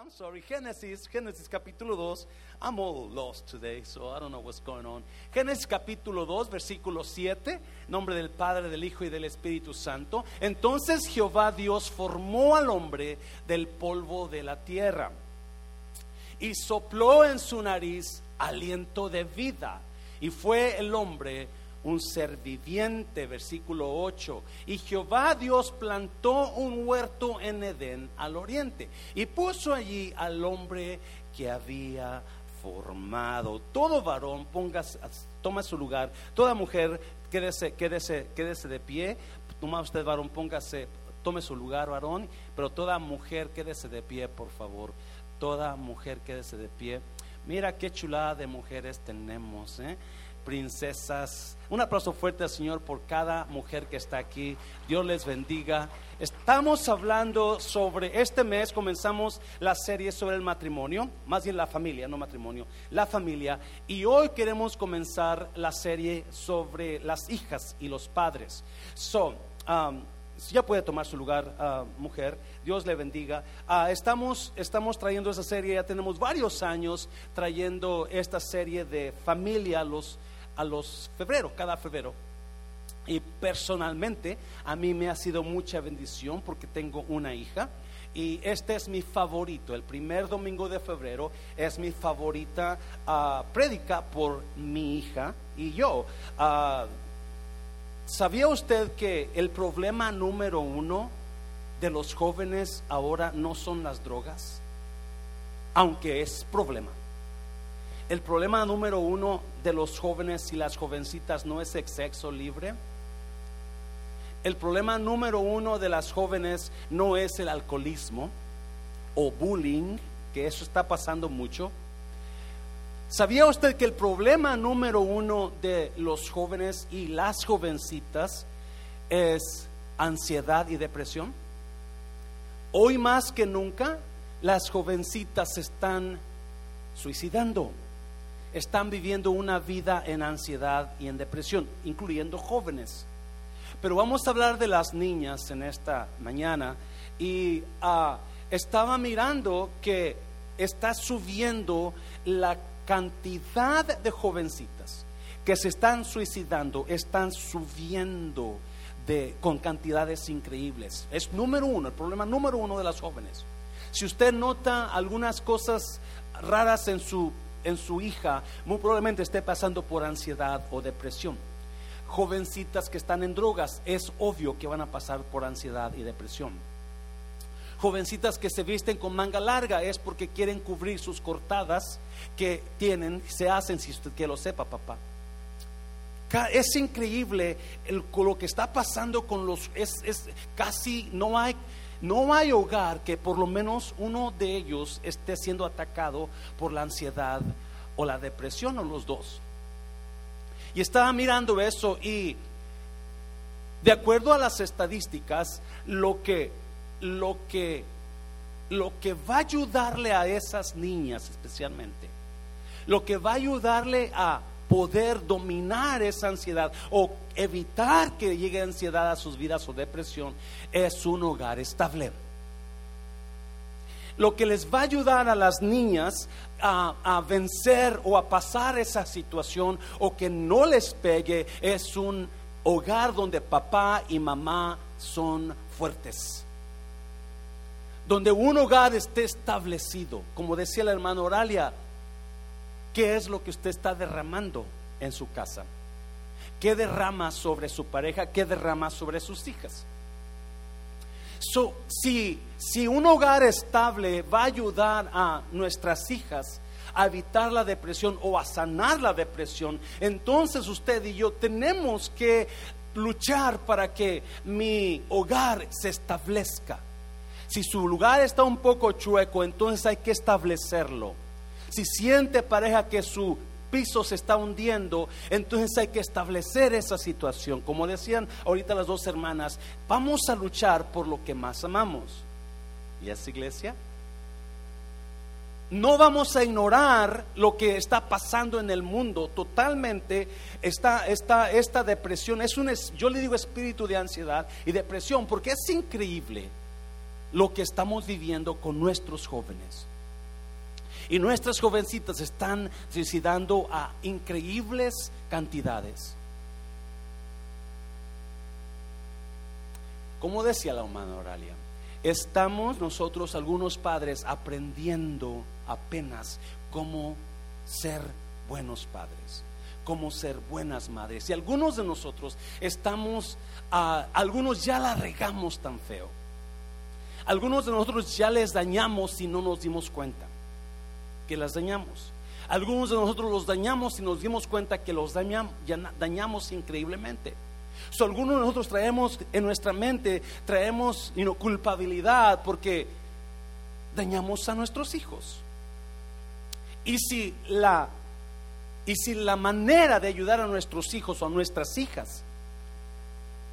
I'm sorry, Génesis, Génesis capítulo 2. I'm all lost today, so I don't know what's going on. Génesis capítulo 2, versículo 7, nombre del Padre, del Hijo y del Espíritu Santo. Entonces Jehová Dios formó al hombre del polvo de la tierra y sopló en su nariz aliento de vida y fue el hombre un ser viviente, versículo 8. Y Jehová Dios plantó un huerto en Edén al oriente y puso allí al hombre que había formado. Todo varón ponga, toma su lugar, toda mujer quédese, quédese, quédese de pie. Toma usted varón, póngase, tome su lugar varón, pero toda mujer quédese de pie, por favor. Toda mujer quédese de pie. Mira qué chulada de mujeres tenemos, ¿eh? Princesas. Un aplauso fuerte al Señor por cada mujer que está aquí. Dios les bendiga. Estamos hablando sobre, este mes comenzamos la serie sobre el matrimonio, más bien la familia, no matrimonio, la familia. Y hoy queremos comenzar la serie sobre las hijas y los padres. So, um, ya puede tomar su lugar, uh, mujer. Dios le bendiga. Uh, estamos, estamos trayendo esa serie, ya tenemos varios años trayendo esta serie de familia los a los febrero, cada febrero. Y personalmente a mí me ha sido mucha bendición porque tengo una hija y este es mi favorito. El primer domingo de febrero es mi favorita uh, prédica por mi hija y yo. Uh, ¿Sabía usted que el problema número uno de los jóvenes ahora no son las drogas? Aunque es problema. El problema número uno de los jóvenes y las jovencitas no es el sexo libre. El problema número uno de las jóvenes no es el alcoholismo o bullying, que eso está pasando mucho. ¿Sabía usted que el problema número uno de los jóvenes y las jovencitas es ansiedad y depresión? Hoy más que nunca las jovencitas se están suicidando están viviendo una vida en ansiedad y en depresión, incluyendo jóvenes. Pero vamos a hablar de las niñas en esta mañana y ah, estaba mirando que está subiendo la cantidad de jovencitas que se están suicidando, están subiendo con cantidades increíbles. Es número uno, el problema número uno de las jóvenes. Si usted nota algunas cosas raras en su en su hija muy probablemente esté pasando por ansiedad o depresión. Jovencitas que están en drogas, es obvio que van a pasar por ansiedad y depresión. Jovencitas que se visten con manga larga es porque quieren cubrir sus cortadas que tienen, se hacen, si usted que lo sepa, papá. Es increíble lo que está pasando con los, es, es casi no hay no hay hogar que por lo menos uno de ellos esté siendo atacado por la ansiedad o la depresión o los dos. Y estaba mirando eso y de acuerdo a las estadísticas, lo que lo que lo que va a ayudarle a esas niñas especialmente, lo que va a ayudarle a poder dominar esa ansiedad o evitar que llegue ansiedad a sus vidas o depresión es un hogar estable. Lo que les va a ayudar a las niñas a, vencer o a pasar esa situación o que no les pegue es un hogar donde papá y mamá son fuertes. Donde un hogar esté establecido. Como decía el hermano Oralia, ¿Qué es lo que usted está derramando en su casa? ¿Qué derrama sobre su pareja? ¿Qué derrama sobre sus hijas? si, si un hogar estable va a ayudar a nuestras hijas a evitar la depresión o a sanar la depresión, entonces usted y yo tenemos que luchar para que mi hogar se establezca. Si su lugar está un poco chueco, entonces hay que establecerlo. Si siente pareja que su piso se está hundiendo, entonces hay que establecer esa situación. Como decían ahorita las dos hermanas, vamos a luchar por lo que más amamos. ¿Y esa iglesia? No vamos a ignorar lo que está pasando en el mundo totalmente. Esta, esta, esta depresión es un, yo le digo espíritu de ansiedad y depresión porque es increíble lo que estamos viviendo con nuestros jóvenes. Y nuestras jovencitas están suicidando a increíbles cantidades. Como decía la humana Oralia, estamos nosotros, algunos padres, aprendiendo apenas cómo ser buenos padres, cómo ser buenas madres. Y algunos de nosotros estamos, ah, algunos ya la regamos tan feo. Algunos de nosotros ya les dañamos si no nos dimos cuenta que las dañamos. Algunos de nosotros los dañamos y nos dimos cuenta que los dañamos, dañamos increíblemente. So, algunos de nosotros traemos en nuestra mente, traemos culpabilidad porque dañamos a nuestros hijos. Y si la y si la manera de ayudar a nuestros hijos o a nuestras hijas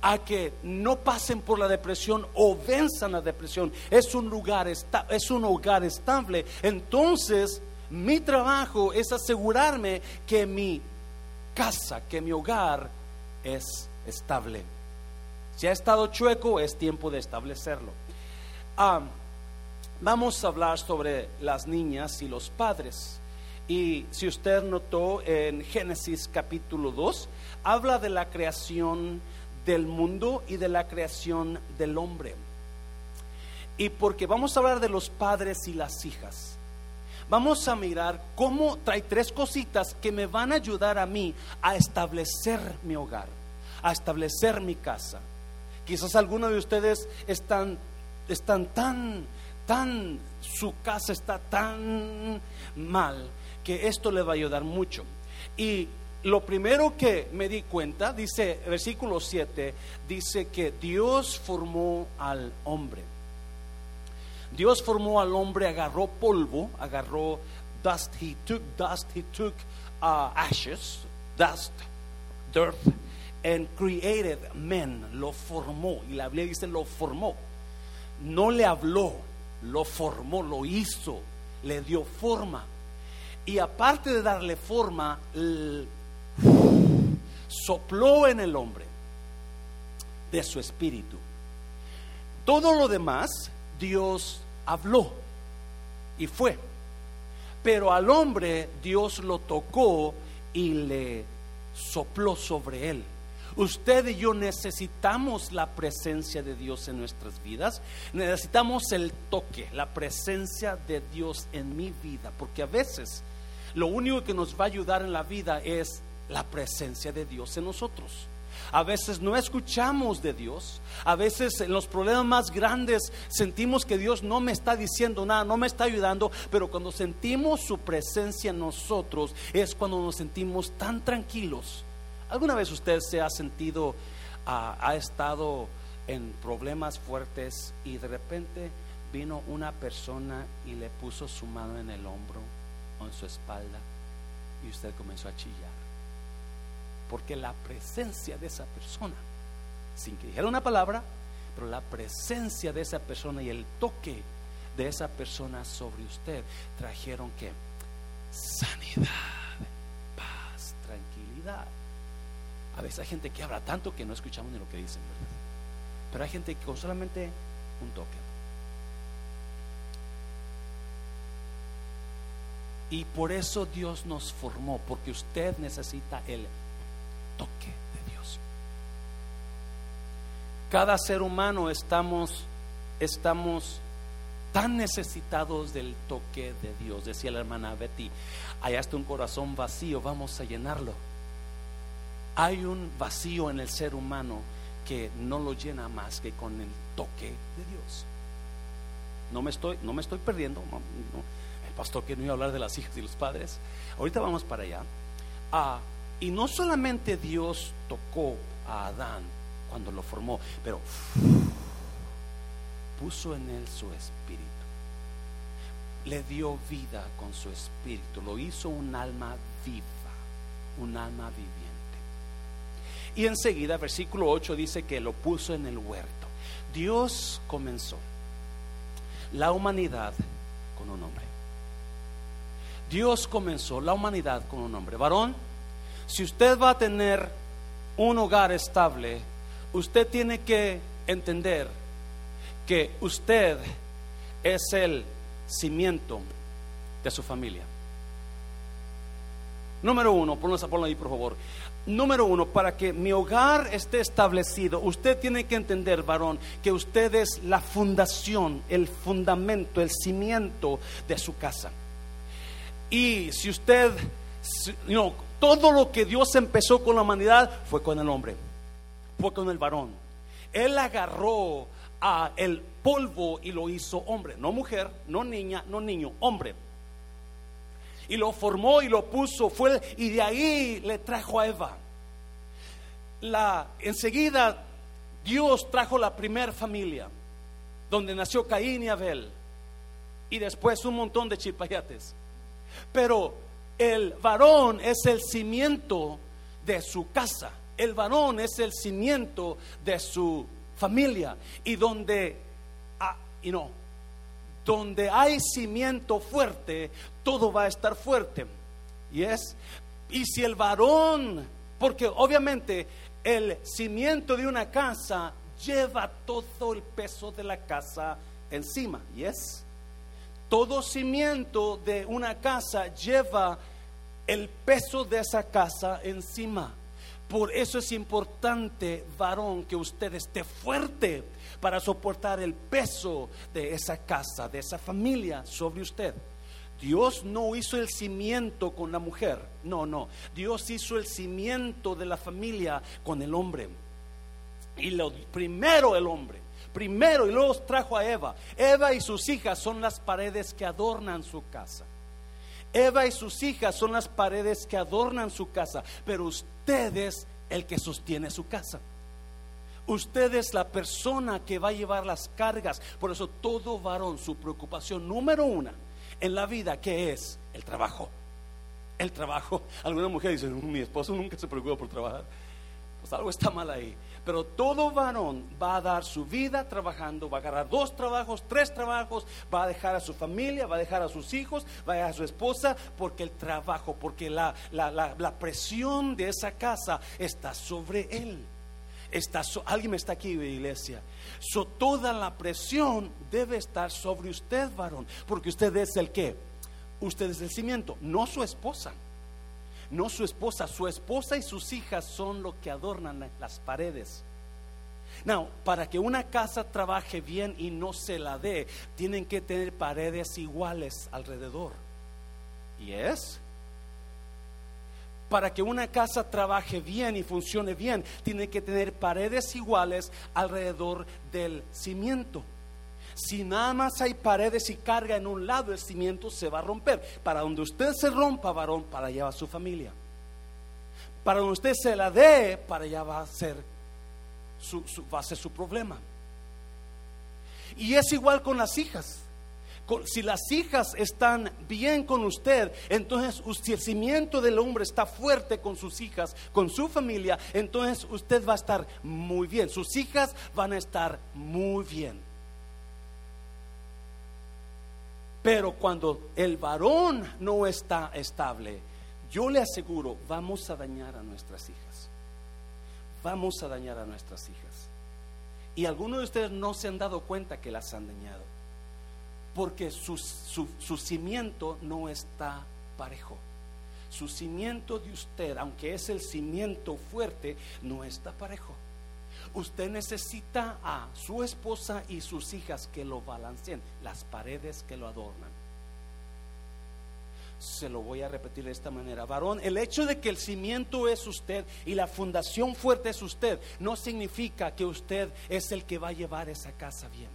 a que no pasen por la depresión o venzan la depresión es un lugar es un hogar estable, entonces mi trabajo es asegurarme que mi casa, que mi hogar es estable. Si ha estado chueco, es tiempo de establecerlo. Ah, vamos a hablar sobre las niñas y los padres. Y si usted notó en Génesis capítulo 2, habla de la creación del mundo y de la creación del hombre. Y porque vamos a hablar de los padres y las hijas vamos a mirar cómo trae tres cositas que me van a ayudar a mí a establecer mi hogar, a establecer mi casa. Quizás algunos de ustedes están, están tan, tan, su casa está tan mal que esto le va a ayudar mucho. Y lo primero que me di cuenta, dice versículo 7, dice que Dios formó al hombre. Dios formó al hombre, agarró polvo, agarró dust, he took dust, he took uh, ashes, dust, dirt, and created men, lo formó. Y la Biblia dice lo formó. No le habló, lo formó, lo hizo, le dio forma. Y aparte de darle forma, sopló en el hombre de su espíritu. Todo lo demás Dios habló y fue. Pero al hombre Dios lo tocó y le sopló sobre él. Usted y yo necesitamos la presencia de Dios en nuestras vidas. Necesitamos el toque, la presencia de Dios en mi vida. Porque a veces lo único que nos va a ayudar en la vida es la presencia de Dios en nosotros. A veces no escuchamos de Dios. A veces en los problemas más grandes sentimos que Dios no me está diciendo nada, no me está ayudando. Pero cuando sentimos su presencia en nosotros es cuando nos sentimos tan tranquilos. ¿Alguna vez usted se ha sentido, ah, ha estado en problemas fuertes y de repente vino una persona y le puso su mano en el hombro o en su espalda y usted comenzó a chillar? Porque la presencia de esa persona, sin que dijera una palabra, pero la presencia de esa persona y el toque de esa persona sobre usted trajeron que sanidad, paz, tranquilidad. A veces hay gente que habla tanto que no escuchamos ni lo que dicen, ¿verdad? Pero hay gente que con solamente un toque. Y por eso Dios nos formó, porque usted necesita el toque de Dios. Cada ser humano estamos, estamos tan necesitados del toque de Dios. Decía la hermana Betty, hay hasta un corazón vacío, vamos a llenarlo. Hay un vacío en el ser humano que no lo llena más que con el toque de Dios. No me estoy, no me estoy perdiendo. el pastor que no iba a hablar de las hijas y los padres. Ahorita vamos para allá. Ah, y no solamente Dios tocó a Adán cuando lo formó, pero puso en él su espíritu. Le dio vida con su espíritu. Lo hizo un alma viva, un alma viviente. Y enseguida, versículo 8 dice que lo puso en el huerto. Dios comenzó la humanidad con un hombre. Dios comenzó la humanidad con un hombre. Varón, si usted va a tener un hogar estable, usted tiene que entender que usted es el cimiento de su familia. Número uno, ponlo, ponlo ahí por favor. Número uno, para que mi hogar esté establecido, usted tiene que entender, varón, que usted es la fundación, el fundamento, el cimiento de su casa. Y si usted, no, todo lo que Dios empezó con la humanidad fue con el hombre, fue con el varón. Él agarró a el polvo y lo hizo hombre, no mujer, no niña, no niño, hombre. Y lo formó y lo puso, fue y de ahí le trajo a Eva. La enseguida Dios trajo la primera familia donde nació Caín y Abel y después un montón de chilpayates. Pero el varón es el cimiento de su casa. El varón es el cimiento de su familia. Y donde, ah, y no, donde hay cimiento fuerte, todo va a estar fuerte. Y es, y si el varón, porque obviamente el cimiento de una casa lleva todo el peso de la casa encima. Y es, todo cimiento de una casa lleva el peso de esa casa encima. Por eso es importante, varón, que usted esté fuerte para soportar el peso de esa casa, de esa familia sobre usted. Dios no hizo el cimiento con la mujer, no, no. Dios hizo el cimiento de la familia con el hombre. Y lo primero el hombre, primero y luego trajo a Eva. Eva y sus hijas son las paredes que adornan su casa. Eva y sus hijas son las paredes que adornan su casa, pero usted es el que sostiene su casa. Usted es la persona que va a llevar las cargas. Por eso todo varón, su preocupación número una en la vida, que es el trabajo. El trabajo. Alguna mujer dice, mi esposo nunca se preocupa por trabajar. Pues algo está mal ahí. Pero todo varón va a dar su vida trabajando, va a agarrar dos trabajos, tres trabajos, va a dejar a su familia, va a dejar a sus hijos, va a dejar a su esposa, porque el trabajo, porque la, presión de esa casa está sobre él. Está alguien está aquí, iglesia. So, toda la presión debe estar sobre usted, varón, porque usted es el que, usted es el cimiento, no su esposa no su esposa, su esposa y sus hijas son lo que adornan las paredes. Now, para que una casa trabaje bien y no se la dé, tienen que tener paredes iguales alrededor. ¿Y es? Para que una casa trabaje bien y funcione bien, tiene que tener paredes iguales alrededor del cimiento. Si nada más hay paredes y carga en un lado, el cimiento se va a romper. Para donde usted se rompa, varón, para allá va su familia. Para donde usted se la dé, para allá va a ser su, va a ser su problema. Y es igual con las hijas. Si las hijas están bien con usted, entonces si el cimiento del hombre está fuerte con sus hijas, con su familia, entonces usted va a estar muy bien. Sus hijas van a estar muy bien. Pero cuando el varón no está estable, yo le aseguro, vamos a dañar a nuestras hijas. Vamos a dañar a nuestras hijas. Y algunos de ustedes no se han dado cuenta que las han dañado. Porque su, su cimiento no está parejo. Su cimiento de usted, aunque es el cimiento fuerte, no está parejo usted necesita a su esposa y sus hijas que lo balanceen, las paredes que lo adornan. Se lo voy a repetir de esta manera. Varón, el hecho de que el cimiento es usted y la fundación fuerte es usted, no significa que usted es el que va a llevar esa casa bien.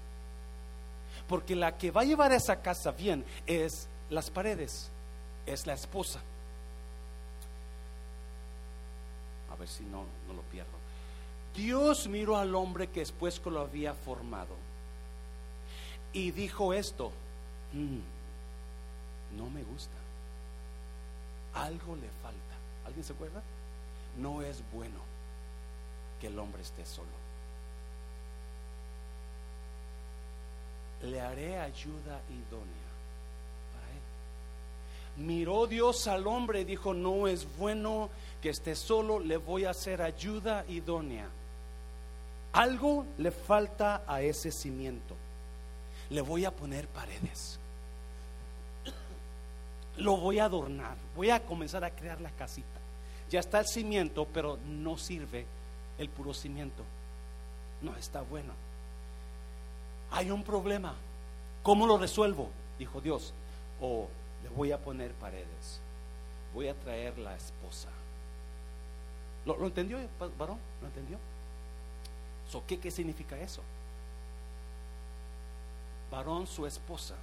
Porque la que va a llevar esa casa bien es las paredes, es la esposa. A ver si no, no lo pierdo. Dios miró al hombre que después que lo había formado y dijo esto, mm, no me gusta, algo le falta. ¿Alguien se acuerda? No es bueno que el hombre esté solo. Le haré ayuda idónea. Miró Dios al hombre y dijo, no es bueno que esté solo, le voy a hacer ayuda idónea algo le falta a ese cimiento. Le voy a poner paredes. Lo voy a adornar. Voy a comenzar a crear la casita. Ya está el cimiento, pero no sirve el puro cimiento. No está bueno. Hay un problema. ¿Cómo lo resuelvo? Dijo Dios. O le voy a poner paredes. Voy a traer la esposa. ¿Lo, entendió, varón? ¿Lo entendió? ¿Qué, ¿Qué significa eso? Varón, su esposa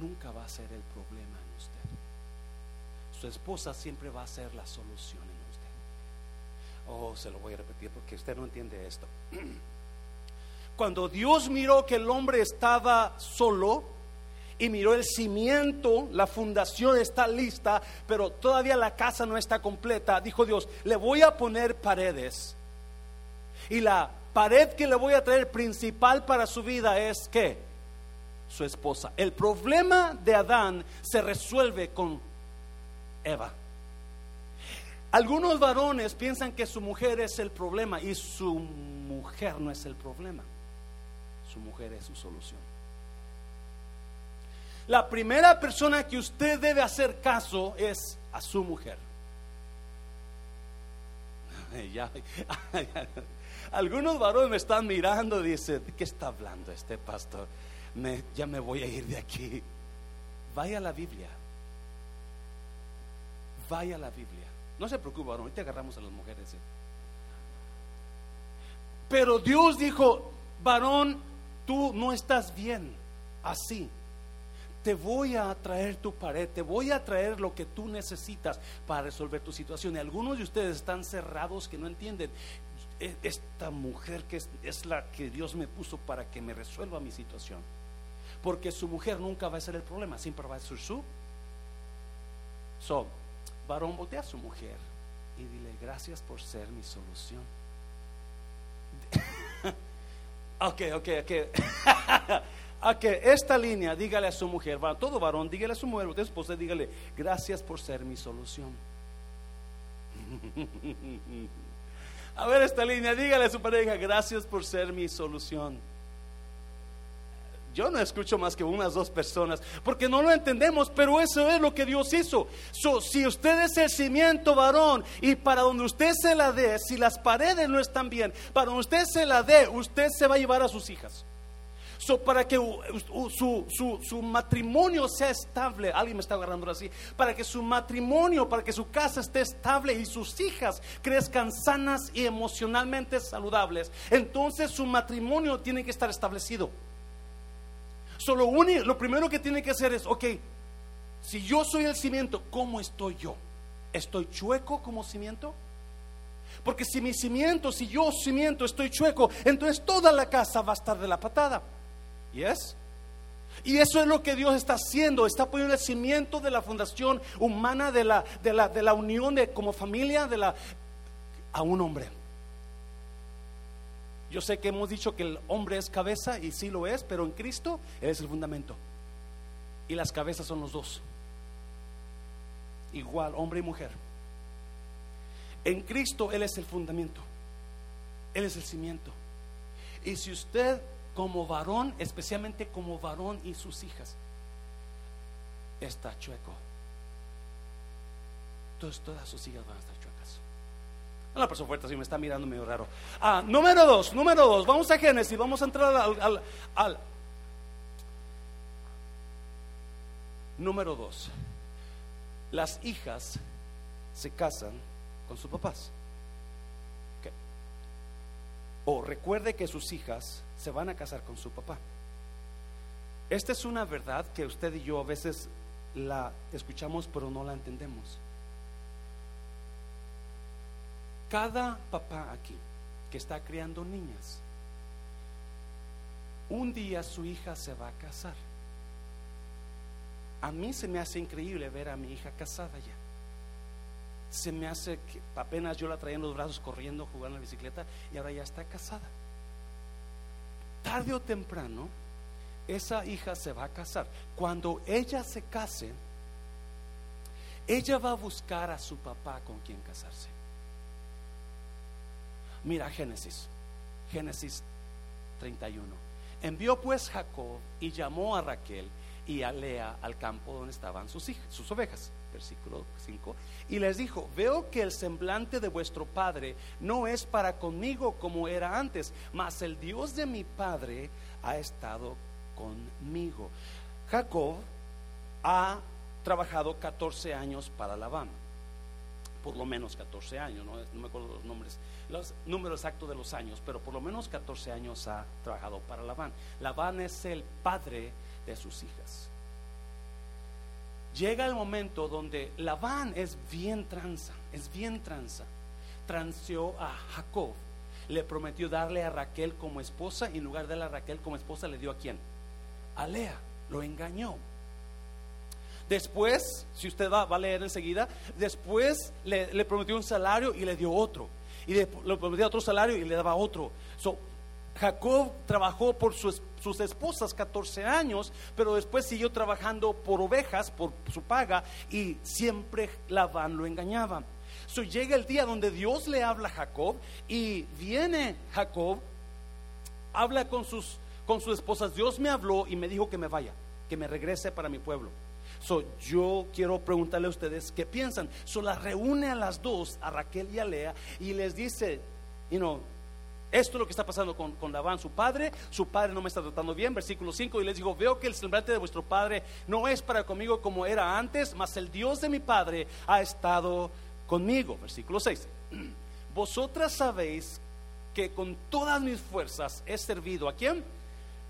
nunca va a ser el problema en usted. Su esposa siempre va a ser la solución en usted. Oh, se lo voy a repetir porque usted no entiende esto. Cuando Dios miró que el hombre estaba solo, y miró el cimiento, la fundación está lista, pero todavía la casa no está completa. Dijo Dios, le voy a poner paredes. Y la pared que le voy a traer principal para su vida es que su esposa. El problema de Adán se resuelve con Eva. Algunos varones piensan que su mujer es el problema y su mujer no es el problema. Su mujer es su solución. La primera persona que usted debe hacer caso es a su mujer. algunos varones me están mirando y dicen, ¿de qué está hablando este pastor? ya me voy a ir de aquí. Vaya a la Biblia. Vaya a la Biblia. No se preocupe, varón, ahorita agarramos a las mujeres. ¿eh? Pero Dios dijo, varón, tú no estás bien así te voy a traer tu pared, te voy a traer lo que tú necesitas para resolver tu situación. Y algunos de ustedes están cerrados que no entienden. E, esta mujer que es, la que Dios me puso para que me resuelva mi situación. Porque su mujer nunca va a ser el problema, siempre va a ser su. So, varón, voltea a su mujer y dile, gracias por ser mi solución. ok, ok, ok. que esta línea, dígale a su mujer, todo varón, dígale a su mujer, usted esposa, dígale, gracias por ser mi solución. a ver esta línea, dígale a su pareja, gracias por ser mi solución. Yo no escucho más que unas dos personas, porque no lo entendemos, pero eso es lo que Dios hizo. si usted es el cimiento varón y para donde usted se la dé, si las paredes no están bien, para donde usted se la dé, usted se va a llevar a sus hijas. So, para que su, matrimonio sea estable, alguien me está agarrando así, para que su matrimonio, para que su casa esté estable y sus hijas crezcan sanas y emocionalmente saludables, entonces su matrimonio tiene que estar establecido. Solo único, lo primero que tiene que hacer es, ok, si yo soy el cimiento, ¿cómo estoy yo? ¿Estoy chueco como cimiento? Porque si mi cimiento, si yo cimiento estoy chueco, entonces toda la casa va a estar de la patada. Yes? Y eso es lo que Dios está haciendo, está poniendo el cimiento de la fundación humana, de la, de la, de la unión de, como familia de la, a un hombre. Yo sé que hemos dicho que el hombre es cabeza y sí lo es, pero en Cristo Él es el fundamento. Y las cabezas son los dos. Igual, hombre y mujer. En Cristo Él es el fundamento. Él es el cimiento. Y si usted como varón, especialmente como varón y sus hijas, está chueco. Entonces todas sus hijas van a estar chuecas. Una persona fuerte así me está mirando medio raro. Ah, número dos, número dos, vamos a Génesis, vamos a entrar al, al número dos. Las hijas se casan con sus papás. O recuerde que sus hijas se van a casar con su papá. Esta es una verdad que usted y yo a veces la escuchamos pero no la entendemos. Cada papá aquí que está criando niñas, un día su hija se va a casar. A mí se me hace increíble ver a mi hija casada ya. Se me hace que apenas yo la traía en los brazos corriendo, jugando en la bicicleta y ahora ya está casada tarde o temprano, esa hija se va a casar. Cuando ella se case, ella va a buscar a su papá con quien casarse. Mira Génesis. Génesis 31. Envió pues Jacob y llamó a Raquel y a Lea al campo donde estaban sus, hijas, sus ovejas. Versículo 5. Y les dijo, veo que el semblante de vuestro padre no es para conmigo como era antes, mas el Dios de mi padre ha estado conmigo. Jacob ha trabajado 14 años para Labán, por lo menos 14 años, no, me acuerdo los nombres, los números exactos de los años, pero por lo menos 14 años ha trabajado para Labán. Labán es el padre de sus hijas. Llega el momento donde Labán es bien tranza, es bien tranza. Transió a Jacob, le prometió darle a Raquel como esposa y en lugar de darle a Raquel como esposa le dio a quién? A Lea, lo engañó. Después, si usted va, a leer enseguida, después le, prometió un salario y le dio otro. Y le, prometió otro salario y le daba otro. Jacob trabajó por sus, esposas 14 años, pero después siguió trabajando por ovejas, por su paga, y siempre Labán lo engañaba. So, llega el día donde Dios le habla a Jacob y viene Jacob, habla con sus, con sus esposas. Dios me habló y me dijo que me vaya, que me regrese para mi pueblo. So, yo quiero preguntarle a ustedes qué piensan. So, las reúne a las dos, a Raquel y a Lea, y les dice, you know, esto es lo que está pasando con, con Labán, su padre. Su padre no me está tratando bien. Versículo 5. Y les digo: Veo que el semblante de vuestro padre no es para conmigo como era antes, mas el Dios de mi padre ha estado conmigo. Versículo 6. Vosotras sabéis que con todas mis fuerzas he servido a quién?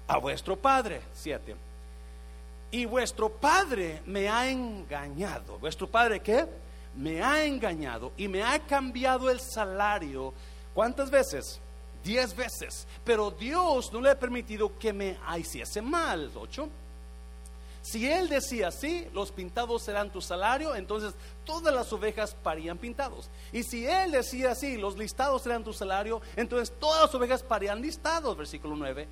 A vuestro padre. 7. Y vuestro padre me ha engañado. ¿Vuestro padre qué? Me ha engañado y me ha cambiado el salario. ¿Cuántas veces? Diez veces, pero Dios no le ha permitido que me hiciese mal. Ocho. Si él decía así, los pintados serán tu salario, entonces todas las ovejas parían pintados. Y si él decía así, los listados serán tu salario, entonces todas las ovejas parían listados. Versículo 9.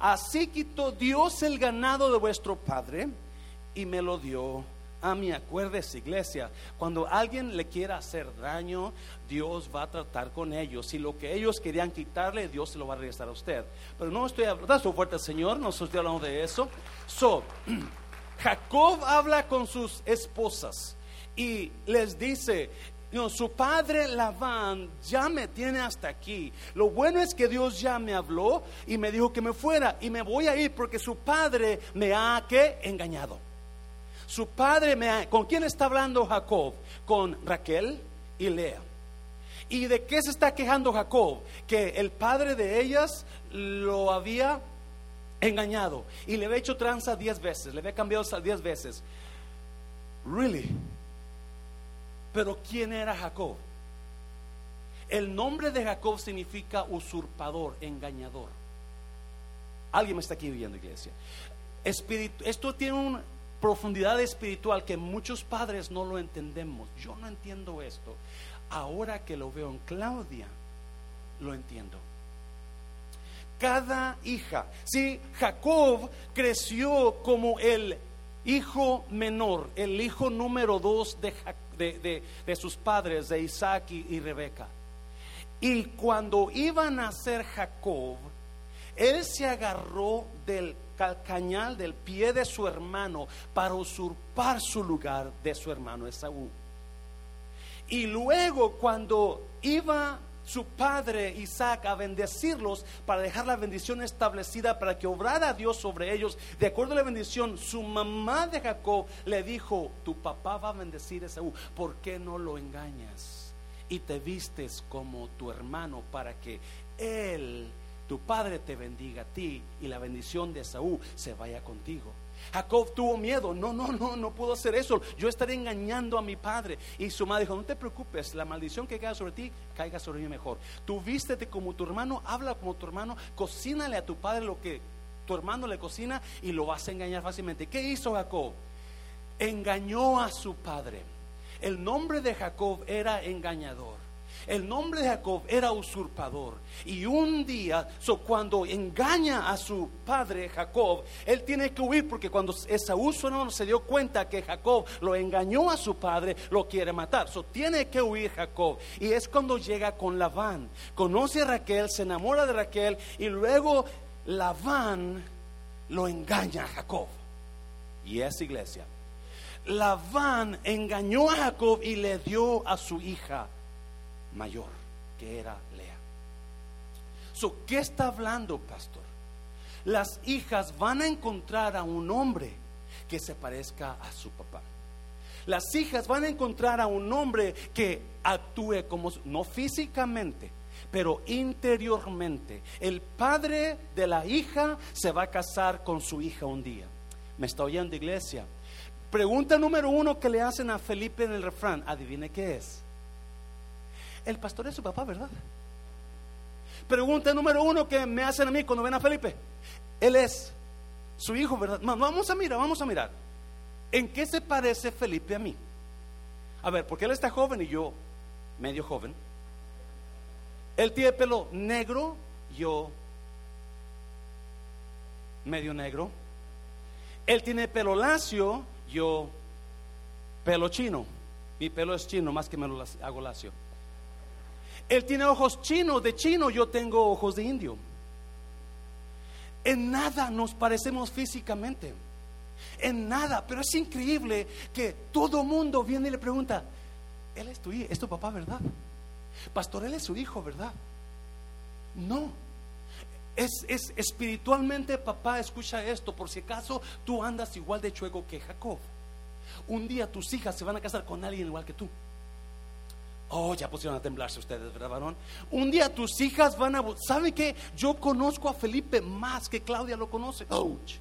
Así quitó Dios el ganado de vuestro padre y me lo dio a mí, acuérdese, iglesia, cuando alguien le quiera hacer daño, Dios va a tratar con ellos. Si lo que ellos querían quitarle, Dios se lo va a regresar a usted. Pero no estoy hablando, su fuerte Señor, no estoy hablando de eso. So, Jacob habla con sus esposas y les dice, no, su padre Labán ya me tiene hasta aquí. Lo bueno es que Dios ya me habló y me dijo que me fuera y me voy a ir porque su padre me ha que engañado. Su padre me ¿Con quién está hablando Jacob? Con Raquel y Lea. ¿Y de qué se está quejando Jacob? Que el padre de ellas lo había engañado y le había hecho tranza diez veces, le había cambiado diez veces. Really? Pero ¿quién era Jacob? El nombre de Jacob significa usurpador, engañador. Alguien me está aquí viendo, iglesia. esto tiene un profundidad espiritual que muchos padres no lo entendemos. Yo no entiendo esto. Ahora que lo veo en Claudia, lo entiendo. Cada hija, si Jacob creció como el hijo menor, el hijo número dos de, de, sus padres, de Isaac y, y Rebeca. Y cuando iba a nacer Jacob, él se agarró del cañal del pie de su hermano para usurpar su lugar de su hermano Esaú. Y luego cuando iba su padre Isaac a bendecirlos para dejar la bendición establecida para que obrara Dios sobre ellos. De acuerdo a la bendición, su mamá de Jacob le dijo, tu papá va a bendecir a Esaú, ¿por qué no lo engañas? Y te vistes como tu hermano para que él tu padre te bendiga a ti y la bendición de Saúl se vaya contigo. Jacob tuvo miedo, no, no, no, no puedo hacer eso, yo estaré engañando a mi padre. Y su madre dijo, no te preocupes, la maldición que caiga sobre ti, caiga sobre mí mejor. Tú vístete como tu hermano, habla como tu hermano, cocínale a tu padre lo que tu hermano le cocina y lo vas a engañar fácilmente. ¿Qué hizo Jacob? Engañó a su padre. El nombre de Jacob era engañador. El nombre de Jacob era usurpador. Y un día, cuando engaña a su padre Jacob, él tiene que huir porque cuando Esaú su se dio cuenta que Jacob lo engañó a su padre, lo quiere matar. So, tiene que huir Jacob. Y es cuando llega con Labán. Conoce a Raquel, se enamora de Raquel y luego Labán lo engaña a Jacob. Y es iglesia. Labán engañó a Jacob y le dio a su hija mayor, que era Lea. So, ¿Qué está hablando, pastor? Las hijas van a encontrar a un hombre que se parezca a su papá. Las hijas van a encontrar a un hombre que actúe como, no físicamente, pero interiormente. El padre de la hija se va a casar con su hija un día. ¿Me está oyendo, iglesia? Pregunta número uno que le hacen a Felipe en el refrán. Adivine qué es. El pastor es su papá, ¿verdad? Pregunta número uno que me hacen a mí cuando ven a Felipe. Él es su hijo, ¿verdad? Vamos a mirar, vamos a mirar. ¿En qué se parece Felipe a mí? A ver, porque él está joven y yo medio joven. Él tiene pelo negro, yo medio negro. Él tiene pelo lacio, yo pelo chino. Mi pelo es chino, más que me lo hago lacio. Él tiene ojos chinos, de chino, yo tengo ojos de indio. En nada nos parecemos físicamente. En nada, pero es increíble que todo mundo viene y le pregunta, él es tu, es tu papá, ¿verdad? Pastor, él es su hijo, ¿verdad? No. Es, es espiritualmente, papá, escucha esto, por si acaso tú andas igual de chueco que Jacob. Un día tus hijas se van a casar con alguien igual que tú. Oh, ya pusieron a temblarse ustedes, ¿verdad, varón? Un día tus hijas van a... ¿Sabe qué? Yo conozco a Felipe más que Claudia lo conoce. Ouch.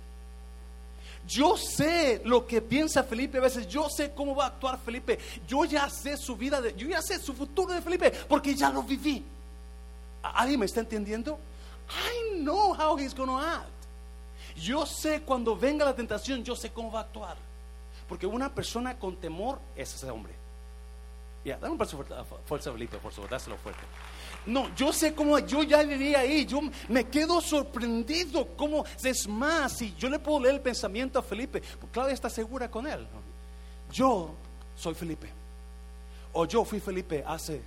Yo sé lo que piensa Felipe a veces, yo sé cómo va a actuar Felipe, yo ya sé su vida, de, yo ya sé su futuro de Felipe, porque ya lo viví. ¿Alguien me está entendiendo? I know how he's going to act. Yo sé cuando venga la tentación, yo sé cómo va a actuar. Porque una persona con temor es ese hombre. Dame un paso fuerte, fuerza Felipe, por favor, dáselo fuerte. No, yo sé cómo, yo ya viví ahí, yo me quedo sorprendido cómo es más, y yo le puedo leer el pensamiento a Felipe, porque Claudia está segura con él. Yo soy Felipe, o yo fui Felipe hace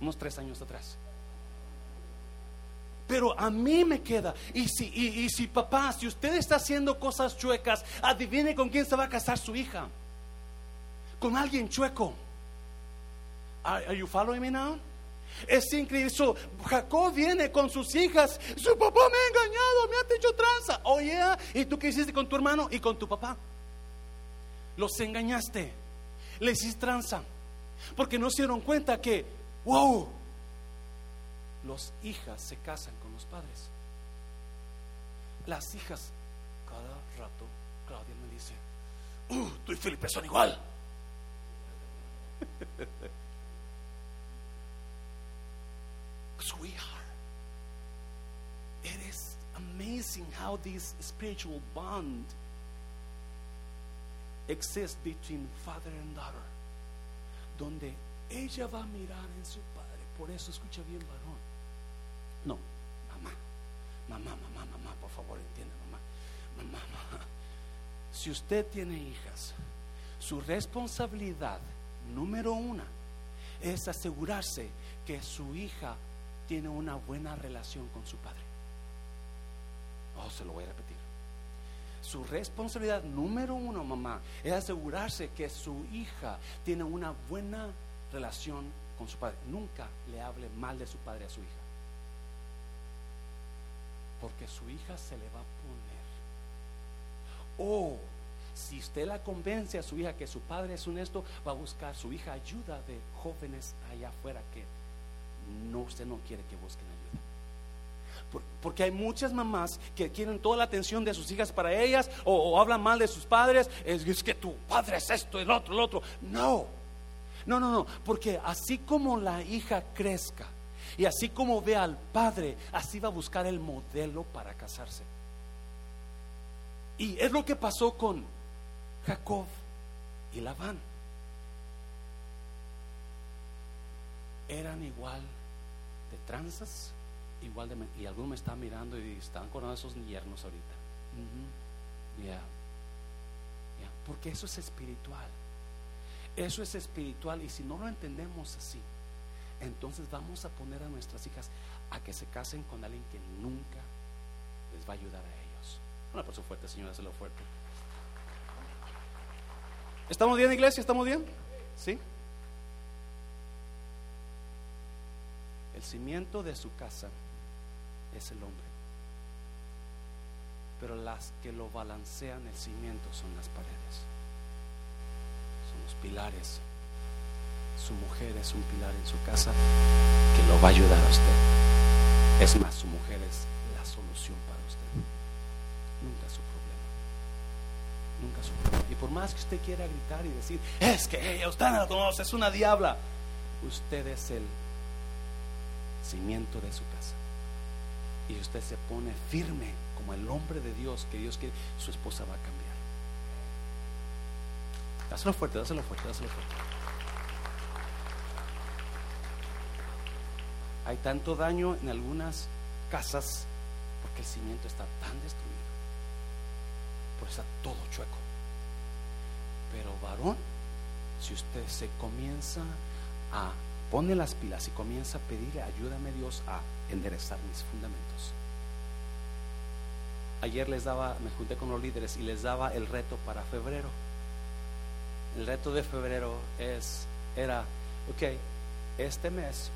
unos tres años atrás. Pero a mí me queda. Y si, y, si papá, si usted está haciendo cosas chuecas, adivine con quién se va a casar su hija. Con alguien chueco. Are, you following me now? Es increíble. Jacob viene con sus hijas. Su papá me ha engañado, me ha hecho tranza. Oye, ¿y tú qué hiciste con tu hermano y con tu papá? Los engañaste. Le hiciste tranza. Porque no se dieron cuenta que, wow, los hijas se casan con los padres. Las hijas, cada rato, Claudia me dice, uh, tú y Felipe son igual. Sweetheart, it is amazing how this spiritual bond exists between father and daughter, donde ella va a mirar en su padre. Por eso escucha bien, varón. No, mamá, mamá, mamá, mamá, por favor, entiende, mamá, mamá, mamá. Si usted tiene hijas, su responsabilidad número una es asegurarse que su hija tiene una buena relación con su padre. Oh, se lo voy a repetir. Su responsabilidad número uno, mamá, es asegurarse que su hija tiene una buena relación con su padre. Nunca le hable mal de su padre a su hija porque su hija se le va a poner. O si usted la convence a su hija que su padre es honesto, va a buscar su hija ayuda de jóvenes allá afuera que no usted no quiere que busquen ayuda. Porque hay muchas mamás que quieren toda la atención de sus hijas para ellas o, hablan mal de sus padres. Es, es, que tu padre es esto, el otro, el otro. No, no, no, no. Porque así como la hija crezca y así como ve al padre, así va a buscar el modelo para casarse. Y es lo que pasó con Jacob y Labán. eran igual de tranzas, igual de... Y algunos me están mirando y están con esos yernos ahorita. Ya. Porque eso es espiritual. Eso es espiritual y si no lo entendemos así, entonces vamos a poner a nuestras hijas a que se casen con alguien que nunca les va a ayudar a ellos. Una persona fuerte, Señor, hazlo fuerte. ¿Estamos bien, iglesia? ¿Estamos bien? ¿Sí? El cimiento de su casa es el hombre. Pero las que lo balancean el cimiento son las paredes. Son los pilares. Su mujer es un pilar en su casa que lo va a ayudar a usted. Es más, su mujer es la solución para usted. Nunca su problema. Nunca su problema. Y por más que usted quiera gritar y decir, es que ella, usted no la conoce, es una diabla. Usted es el cimiento de su casa. Y usted se pone firme como el hombre de Dios que Dios quiere, su esposa va a cambiar. Dáselo fuerte, dáselo fuerte, dáselo fuerte. Hay tanto daño en algunas casas porque el cimiento está tan destruido. Por está todo chueco. Pero varón, si usted se comienza a pone las pilas y comienza a pedirle, ayúdame Dios a enderezar mis fundamentos. Ayer les daba, me junté con los líderes y les daba el reto para febrero. El reto de febrero es, era, ok, este mes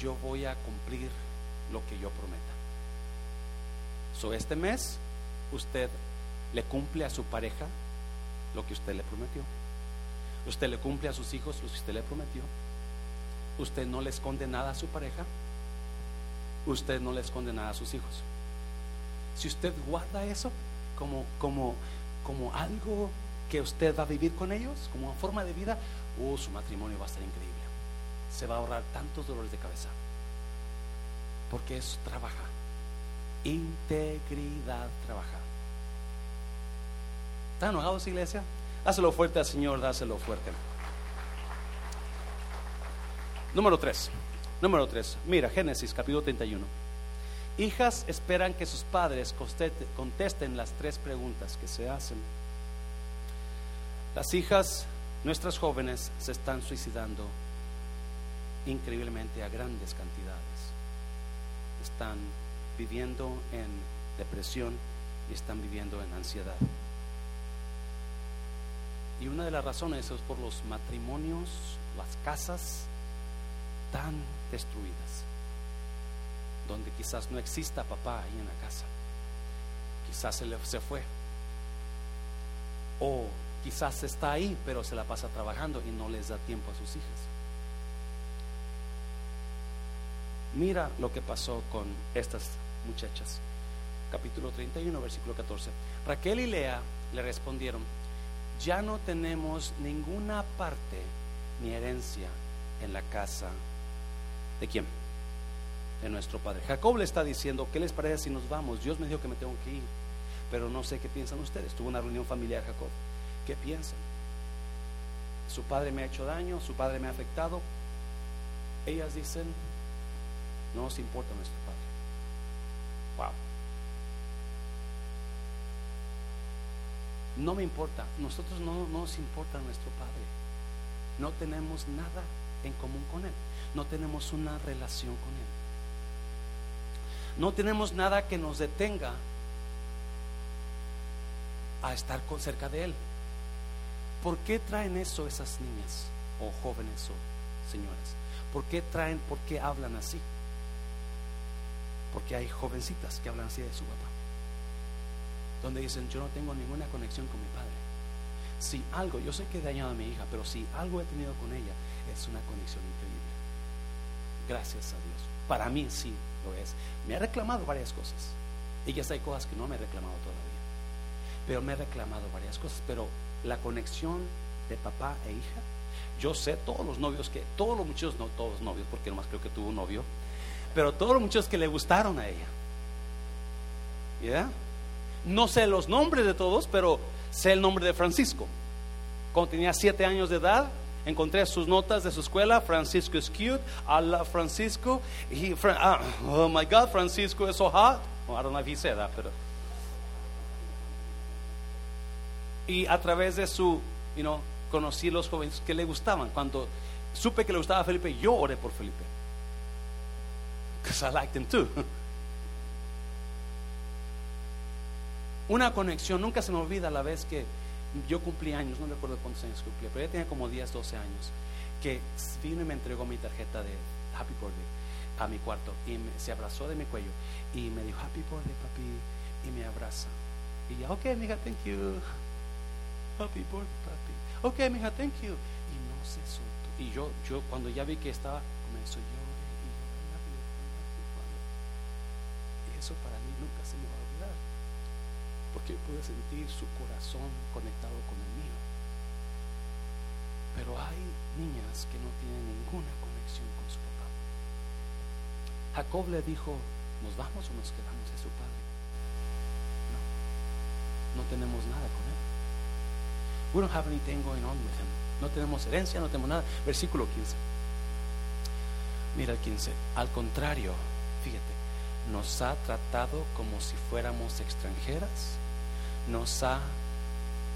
yo voy a cumplir lo que yo prometa. So, este mes usted le cumple a su pareja lo que usted le prometió. Usted le cumple a sus hijos lo que usted le prometió usted no le esconde nada a su pareja, usted no le esconde nada a sus hijos. Si usted guarda eso como, como, como algo que usted va a vivir con ellos, como una forma de vida, oh, su matrimonio va a ser increíble. Se va a ahorrar tantos dolores de cabeza. Porque eso trabaja. Integridad trabaja. ¿Están enojados, iglesia? Dáselo fuerte al Señor, dáselo fuerte. Número 3. Número 3. Mira, Génesis capítulo 31. Hijas esperan que sus padres contesten las tres preguntas que se hacen. Las hijas, nuestras jóvenes, se están suicidando increíblemente a grandes cantidades. Están viviendo en depresión y están viviendo en ansiedad. Y una de las razones es por los matrimonios, las casas tan destruidas, donde quizás no exista papá ahí en la casa, quizás se, le, se fue, o quizás está ahí, pero se la pasa trabajando y no les da tiempo a sus hijas. Mira lo que pasó con estas muchachas. Capítulo 31, versículo 14. Raquel y Lea le respondieron, ya no tenemos ninguna parte ni herencia en la casa ¿De quién? De nuestro Padre. Jacob le está diciendo, ¿qué les parece si nos vamos? Dios me dijo que me tengo que ir, pero no sé qué piensan ustedes. Tuvo una reunión familiar Jacob. ¿Qué piensan? Su padre me ha hecho daño, su padre me ha afectado. Ellas dicen, no nos importa nuestro Padre. Wow. No me importa, nosotros no, no nos importa nuestro Padre. No tenemos nada en común con Él no tenemos una relación con Él. No tenemos nada que nos detenga a estar cerca de Él. ¿Por qué traen eso esas niñas o jóvenes o señoras? ¿Por qué traen, por qué hablan así? Porque hay jovencitas que hablan así de su papá. Donde dicen, yo no tengo ninguna conexión con mi padre. Si algo, yo sé que he dañado a mi hija, pero si algo he tenido con ella, es una conexión increíble. Gracias a Dios. Para mí sí lo es. Me ha reclamado varias cosas. Y ya hay cosas que no me he reclamado todavía. Pero me ha reclamado varias cosas. Pero la conexión de papá e hija, yo sé todos los novios que, todos los muchachos, no todos los novios, porque nomás creo que tuvo un novio, pero todos los muchachos que le gustaron a ella. ¿Ya? No sé los nombres de todos, pero sé el nombre de Francisco. Cuando tenía siete años de edad, Encontré sus notas de su escuela. Francisco is cute. Love Francisco. He, ah, oh my God, Francisco is so hot. Well, I don't know if he said that, pero. Y a través de su, you know, conocí los jóvenes que le gustaban. Cuando supe que le gustaba a Felipe, yo oré por Felipe. Because I liked him too. Una conexión, nunca se me olvida la vez que yo cumplí años, no recuerdo cuántos años cumplí, pero ya tenía como 10, 12 años, que vino y me entregó mi tarjeta de Happy Birthday a mi cuarto y me- se abrazó de mi cuello y me dijo Happy Birthday, papi, y me abraza. Y ya, ok, mija, thank you. Happy birthday, papi. Ok, mija, thank you. Y no se soltó. Y yo, yo cuando ya vi que estaba, comenzó llorar y Father. Y eso para mí nunca se me va a olvidar. Porque yo sentir su corazón conectado con el mío. Pero hay niñas que no tienen ninguna conexión con su papá. Jacob le dijo, ¿nos vamos o nos quedamos? Es su padre. No, no tenemos nada con él. We don't have anything going on with him. No tenemos herencia, no tenemos nada. Versículo 15. Mira el 15. Al contrario, fíjate, nos ha tratado como si fuéramos extranjeras. Nos ha,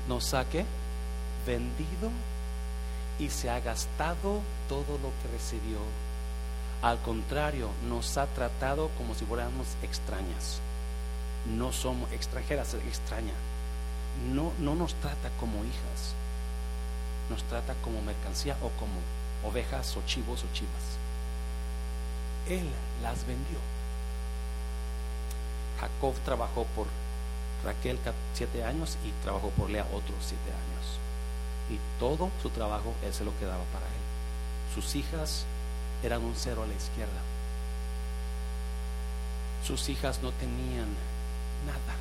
nos ha ¿qué? vendido y se ha gastado todo lo que recibió. Al contrario, nos ha tratado como si fuéramos extrañas. No somos extranjeras, extraña. No, no nos trata como hijas, nos trata como mercancía o como ovejas o chivos o chivas. Él las vendió. Jacob trabajó por Raquel siete años y trabajó por Lea otros siete años. Y todo su trabajo él se lo quedaba para él. Sus hijas eran un cero a la izquierda. Sus hijas no tenían nada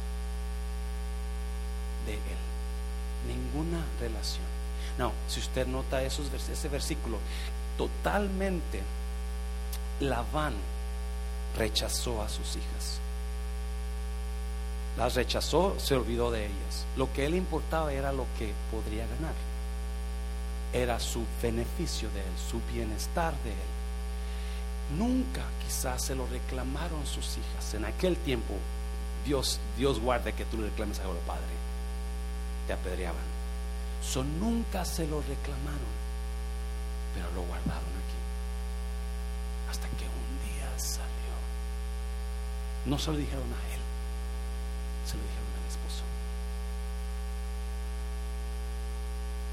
de él, ninguna relación. No, si usted nota esos, ese versículo, totalmente Labán rechazó a sus hijas. Las rechazó, se olvidó de ellas. Lo que él importaba era lo que podría ganar. Era su beneficio de él, su bienestar de él. Nunca quizás se lo reclamaron sus hijas. En aquel tiempo, Dios, Dios guarde que tú le reclames al Padre. Te apedreaban. So, nunca se lo reclamaron, pero lo guardaron aquí. Hasta que un día salió. No se lo dijeron a él, se lo dijeron al esposo.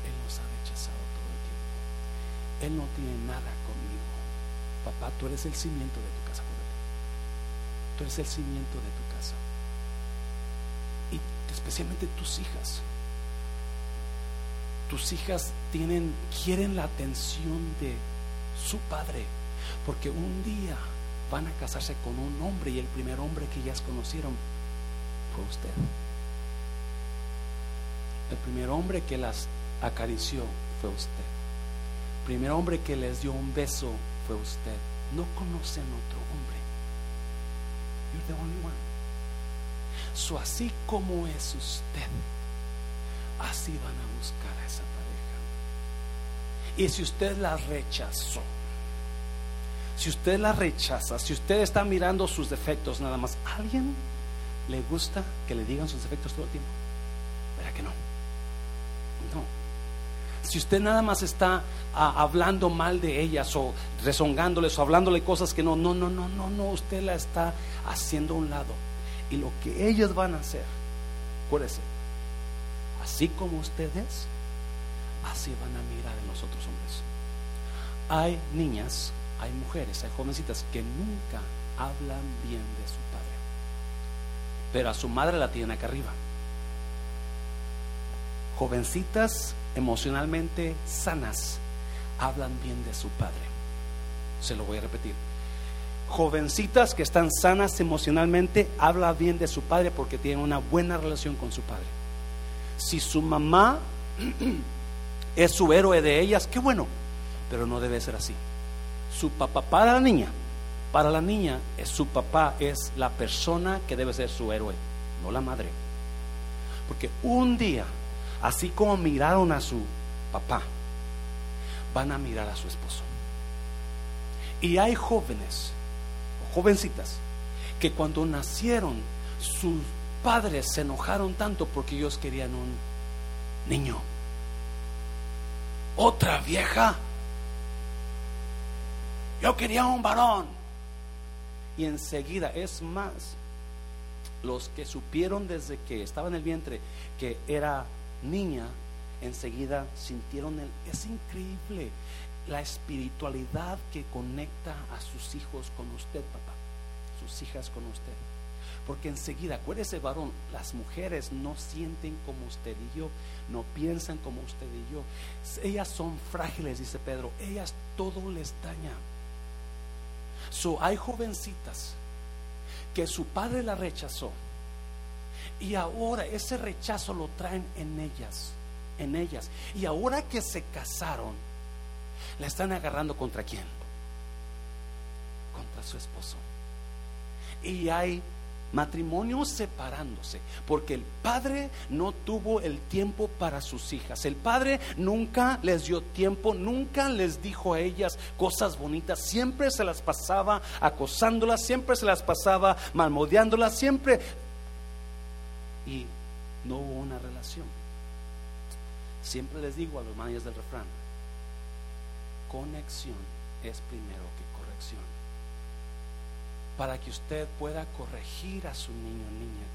Él nos ha rechazado todo el tiempo. Él no tiene nada conmigo. Papá, tú eres el cimiento de tu casa, acuérdate. Tú eres el cimiento de tu casa. Y especialmente tus hijas. Tus hijas tienen, quieren la atención de su padre. Porque un día van a casarse con un hombre y el primer hombre que ellas conocieron fue usted. El primer hombre que las acarició fue usted. El primer hombre que les dio un beso fue usted. No conocen otro hombre. You're the only one. So así como es usted, así van a buscar a esa pareja. Y si usted la rechazó, si usted la rechaza, si usted está mirando sus defectos nada más, ¿a alguien le gusta que le digan sus defectos todo el tiempo? ¿Verdad que no? No. Si usted nada más está ah, hablando mal de ellas o rezongándoles o hablándole cosas que no, no, no, no, no, no, usted la está haciendo a un lado. Y lo que ellas van a hacer, acuérdese, así como ustedes, así van a mirar en los otros hombres. Hay niñas, hay mujeres, hay jovencitas que nunca hablan bien de su padre, pero a su madre la tienen acá arriba. Jovencitas emocionalmente sanas hablan bien de su padre. Se lo voy a repetir. Jovencitas que están sanas emocionalmente hablan bien de su padre porque tienen una buena relación con su padre. Si su mamá es su héroe de ellas, qué bueno, pero no debe ser así. Su papá para la niña, para la niña, es su papá es la persona que debe ser su héroe, no la madre. Porque un día, así como miraron a su papá, van a mirar a su esposo. Y hay jóvenes, jovencitas, que cuando nacieron, sus padres se enojaron tanto porque ellos querían un niño. Otra vieja. Yo quería un varón. Y enseguida, es más, los que supieron desde que estaba en el vientre que era niña, enseguida sintieron el... Es increíble la espiritualidad que conecta a sus hijos con usted, papá, sus hijas con usted. Porque enseguida, acuérdese, varón, las mujeres no sienten como usted y yo, no piensan como usted y yo. Ellas son frágiles, dice Pedro, ellas todo les daña. So, hay jovencitas que su padre la rechazó y ahora ese rechazo lo traen en ellas, en ellas. Y ahora que se casaron, la están agarrando contra quién? Contra su esposo. Y hay matrimonios separándose, porque el padre no tuvo el tiempo para sus hijas. El padre nunca les dio tiempo, nunca les dijo a ellas cosas bonitas, siempre se las pasaba acosándolas, siempre se las pasaba malmodeándolas, siempre y no hubo una relación. Siempre les digo a los mayas del refrán, conexión es primero que corrección. Para que usted pueda corregir a su niño o niña,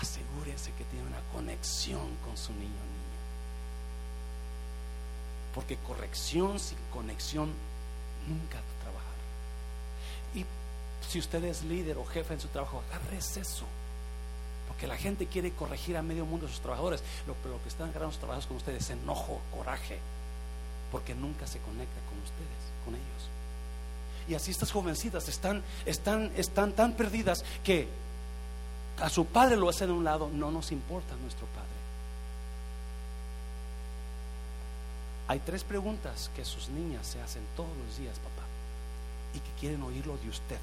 asegúrese que tiene una conexión con su niño o niña. Porque corrección sin conexión nunca trabajar. Y si usted es líder o jefe en su trabajo, agarre eso que la gente quiere corregir a medio mundo a sus trabajadores. Lo, lo que están agarrando sus trabajadores con ustedes es enojo, coraje, porque nunca se conecta con ustedes, con ellos. Y así estas jovencitas están, están, están tan perdidas que a su padre lo hacen de un lado, no nos importa nuestro padre. Hay tres preguntas que sus niñas se hacen todos los días, papá, y que quieren oírlo de usted.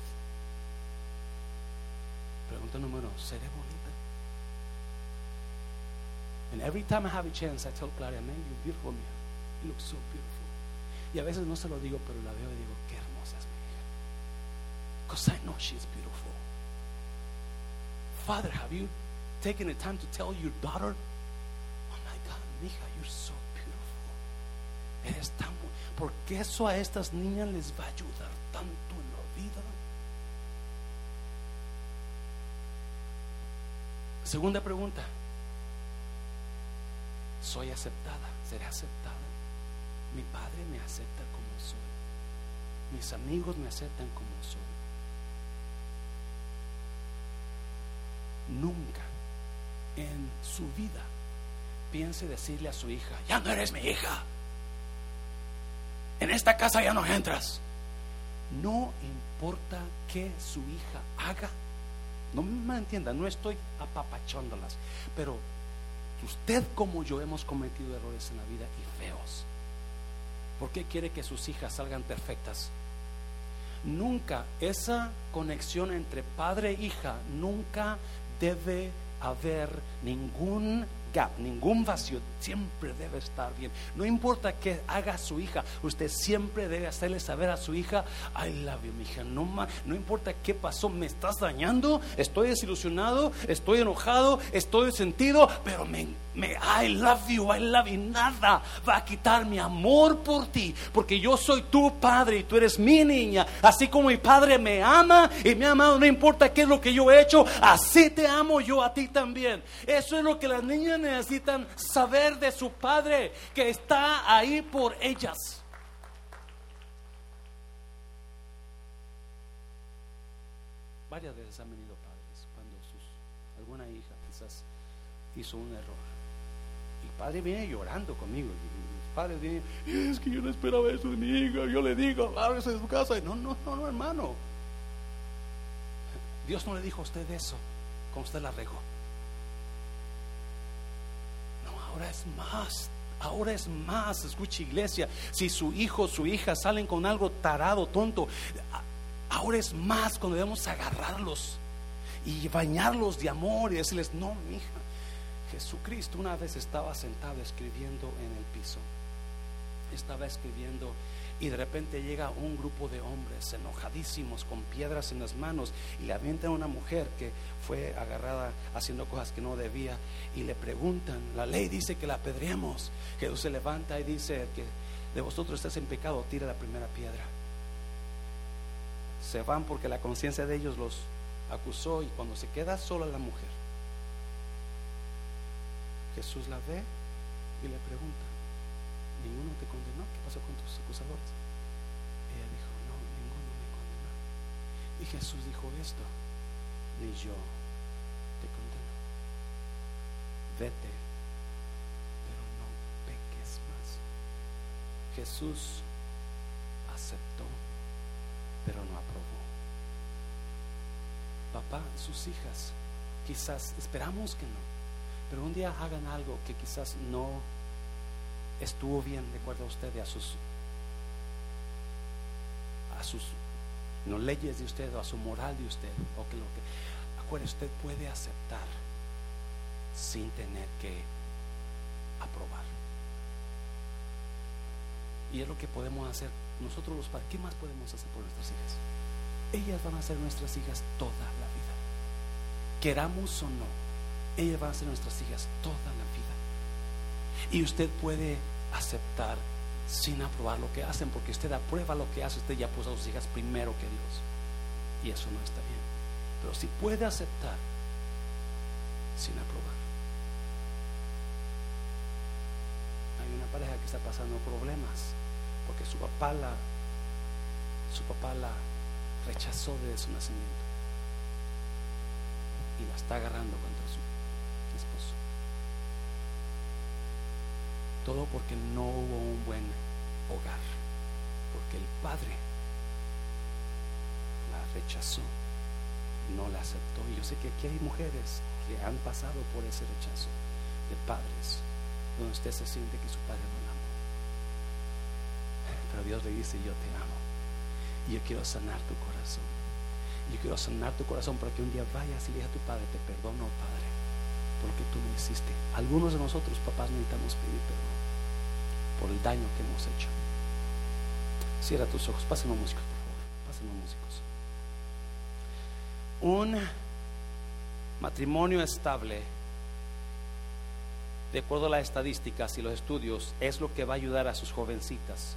Pregunta número, ¿seré bonita? And every time I have a chance, I tell Claudia, man, you're beautiful, man. You look so beautiful. Y a veces no se lo digo, pero la veo y digo, qué hermosa es mi hija. Because I know she's beautiful. Father, have you taken the time to tell your daughter, oh my God, mija, you're so beautiful. Eres tan Porque eso a estas niñas les va a ayudar tanto en la vida. Segunda pregunta soy aceptada, seré aceptada. Mi padre me acepta como soy. Mis amigos me aceptan como soy. Nunca en su vida piense decirle a su hija, ya no eres mi hija. En esta casa ya no entras. No importa que su hija haga. No me entienda, no estoy apapachándolas, pero Usted como yo hemos cometido errores en la vida y feos. ¿Por qué quiere que sus hijas salgan perfectas? Nunca esa conexión entre padre e hija, nunca debe haber ningún ningún vacío, siempre debe estar bien. No importa qué haga su hija, usted siempre debe hacerle saber a su hija, I love you, mi hija. No, no importa qué pasó, me estás dañando, estoy desilusionado, estoy enojado, estoy sentido, pero me, me, I love you, I love you. Nada va a quitar mi amor por ti, porque yo soy tu padre y tú eres mi niña. Así como mi padre me ama y me ha amado, no importa qué es lo que yo he hecho, así te amo yo a ti también. Eso es lo que las niñas necesitan saber de su padre que está ahí por ellas. Varias veces han venido padres cuando sus, alguna hija quizás hizo un error. Y padre viene llorando conmigo. Y padres vienen, es que yo no esperaba eso de mi hija. Yo le digo, ábrese de su casa. no, no, no, no, hermano. Dios no le dijo a usted eso, como usted la regó ahora es más. Ahora es más, escucha iglesia, si su hijo, su hija salen con algo tarado, tonto, ahora es más cuando debemos agarrarlos y bañarlos de amor y decirles, no, mi hija, Jesucristo una vez estaba sentado escribiendo en el piso estaba escribiendo y de repente llega un grupo de hombres enojadísimos con piedras en las manos y le avientan a una mujer que fue agarrada haciendo cosas que no debía y le preguntan, la ley dice que la apedreamos. Jesús se levanta y dice que de vosotros estás en pecado, tira la primera piedra. Se van porque la conciencia de ellos los acusó y cuando se queda sola la mujer, Jesús la ve y le pregunta, ninguno te condenó, ¿qué pasó con tus acusadores? Ella dijo, no, ninguno me condenó. Y Jesús dijo esto, ni yo te condeno. Vete, pero no peques más. Jesús aceptó, pero no aprobó. Papá, sus hijas, quizás esperamos que no, pero un día hagan algo que quizás no estuvo bien de acuerdo a usted a sus a sus leyes de usted o a su moral de usted o que lo que usted puede aceptar sin tener que aprobar. Y es lo que podemos hacer nosotros los padres. ¿qué más podemos hacer por nuestras hijas? ellas van a ser nuestras hijas toda la vida. Queramos o no ellas van a ser nuestras hijas toda la vida y usted puede aceptar sin aprobar lo que hacen, porque usted aprueba lo que hace, usted ya puso a sus hijas primero que Dios. Y eso no está bien. Pero si puede aceptar sin aprobar. Hay una pareja que está pasando problemas porque su papá la su papá la rechazó desde su nacimiento y la está agarrando contra su esposo. Todo porque no hubo un buen hogar. Porque el padre la rechazó, no la aceptó. Y yo sé que aquí hay mujeres que han pasado por ese rechazo de padres, donde usted se siente que su padre no la ama. Pero Dios le dice, yo te amo. Y yo quiero sanar tu corazón. Yo quiero sanar tu corazón para que un día vayas y le digas a tu padre, te perdono, Padre, porque tú me hiciste. Algunos de nosotros, papás, necesitamos pedir perdón por el daño que hemos hecho. Cierra tus ojos, pásenme músicos, por favor, pásenme músicos. Un matrimonio estable, de acuerdo a las estadísticas y los estudios, es lo que va a ayudar a sus jovencitas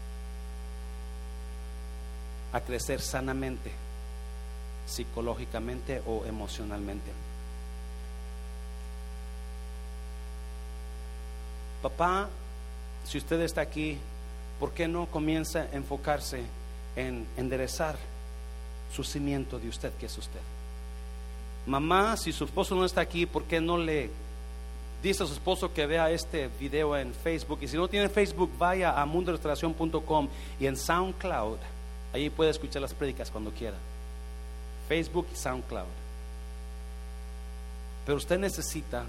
a crecer sanamente, psicológicamente o emocionalmente. Papá si usted está aquí, ¿por qué no comienza a enfocarse en enderezar su cimiento de usted, que es usted? Mamá, si su esposo no está aquí, ¿por qué no le dice a su esposo que vea este video en Facebook? Y si no tiene Facebook, vaya a mundorestauración.com y en SoundCloud, ahí puede escuchar las prédicas cuando quiera. Facebook y SoundCloud. Pero usted necesita,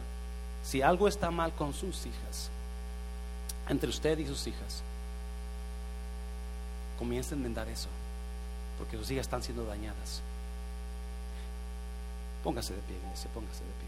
si algo está mal con sus hijas, entre usted y sus hijas. Comiencen a enmendar eso, porque sus hijas están siendo dañadas. Póngase de pie, iglesia, póngase de pie.